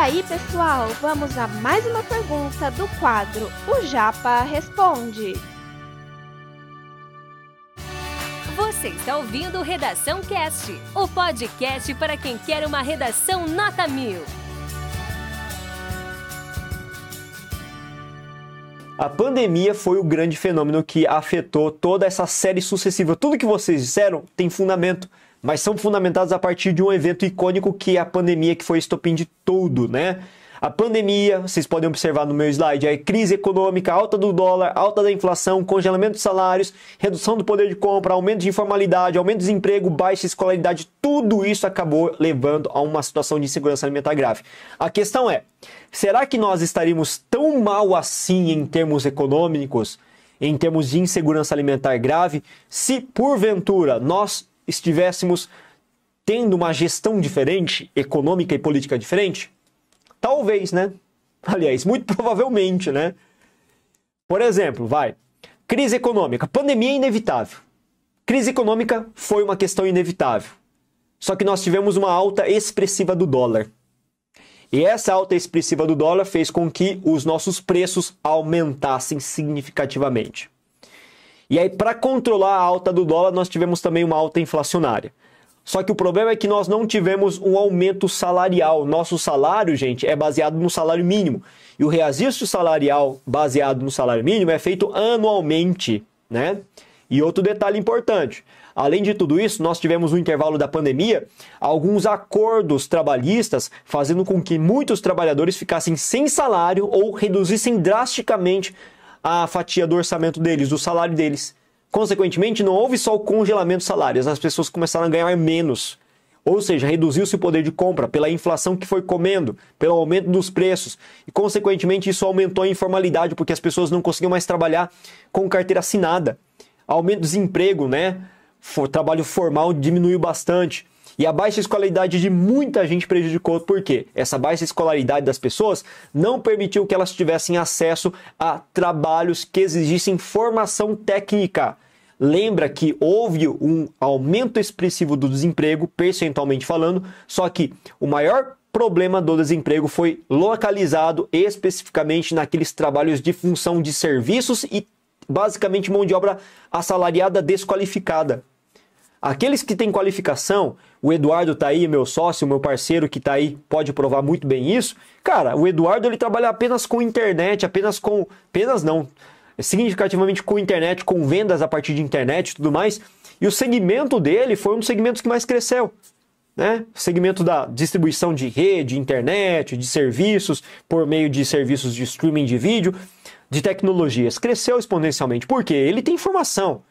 aí, pessoal, vamos a mais uma pergunta do quadro O Japa Responde. Você está ouvindo Redação Cast, o podcast para quem quer uma redação nota mil. A pandemia foi o grande fenômeno que afetou toda essa série sucessiva. Tudo que vocês disseram tem fundamento, mas são fundamentados a partir de um evento icônico que é a pandemia, que foi estopim de tudo, né? A pandemia, vocês podem observar no meu slide, é crise econômica, alta do dólar, alta da inflação, congelamento de salários, redução do poder de compra, aumento de informalidade, aumento do desemprego, baixa escolaridade, tudo isso acabou levando a uma situação de insegurança alimentar grave. A questão é, será que nós estaríamos tão mal assim em termos econômicos, em termos de insegurança alimentar grave, se porventura nós estivéssemos tendo uma gestão diferente, econômica e política diferente? Talvez, né? Aliás, muito provavelmente, né? Por exemplo, vai. Crise econômica. Pandemia é inevitável. Crise econômica foi uma questão inevitável. Só que nós tivemos uma alta expressiva do dólar. E essa alta expressiva do dólar fez com que os nossos preços aumentassem significativamente. E aí, para controlar a alta do dólar, nós tivemos também uma alta inflacionária. Só que o problema é que nós não tivemos um aumento salarial. Nosso salário, gente, é baseado no salário mínimo. E o reajuste salarial baseado no salário mínimo é feito anualmente, né? E outro detalhe importante: além de tudo isso, nós tivemos no intervalo da pandemia alguns acordos trabalhistas fazendo com que muitos trabalhadores ficassem sem salário ou reduzissem drasticamente a fatia do orçamento deles, do salário deles. Consequentemente, não houve só o congelamento de salários, as pessoas começaram a ganhar menos. Ou seja, reduziu-se o poder de compra pela inflação que foi comendo, pelo aumento dos preços. E, consequentemente, isso aumentou a informalidade, porque as pessoas não conseguiam mais trabalhar com carteira assinada. Aumento do desemprego, né? O trabalho formal diminuiu bastante. E a baixa escolaridade de muita gente prejudicou, por quê? Essa baixa escolaridade das pessoas não permitiu que elas tivessem acesso a trabalhos que exigissem formação técnica. Lembra que houve um aumento expressivo do desemprego, percentualmente falando, só que o maior problema do desemprego foi localizado especificamente naqueles trabalhos de função de serviços e basicamente mão de obra assalariada desqualificada. Aqueles que têm qualificação, o Eduardo tá aí, meu sócio, meu parceiro que tá aí, pode provar muito bem isso. Cara, o Eduardo ele trabalha apenas com internet, apenas com, apenas não, significativamente com internet, com vendas a partir de internet e tudo mais. E o segmento dele foi um dos segmentos que mais cresceu. Né? Segmento da distribuição de rede, internet, de serviços, por meio de serviços de streaming de vídeo, de tecnologias. Cresceu exponencialmente. Por quê? Ele tem informação.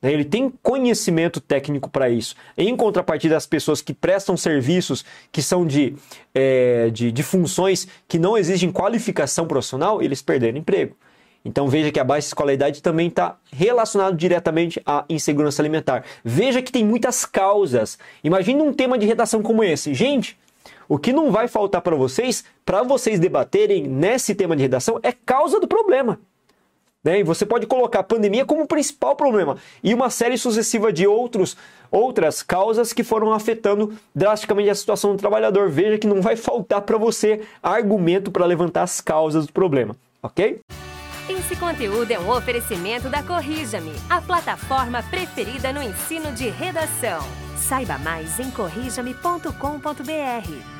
Né? Ele tem conhecimento técnico para isso. Em contrapartida, as pessoas que prestam serviços que são de, é, de, de funções que não exigem qualificação profissional, eles perderam emprego. Então veja que a baixa escolaridade também está relacionado diretamente à insegurança alimentar. Veja que tem muitas causas. Imagine um tema de redação como esse. Gente, o que não vai faltar para vocês, para vocês debaterem nesse tema de redação, é causa do problema. Né? E você pode colocar a pandemia como o principal problema e uma série sucessiva de outros, outras causas que foram afetando drasticamente a situação do trabalhador. Veja que não vai faltar para você argumento para levantar as causas do problema, ok? Esse conteúdo é um oferecimento da Corrija-me, a plataforma preferida no ensino de redação. Saiba mais em corrijame.com.br.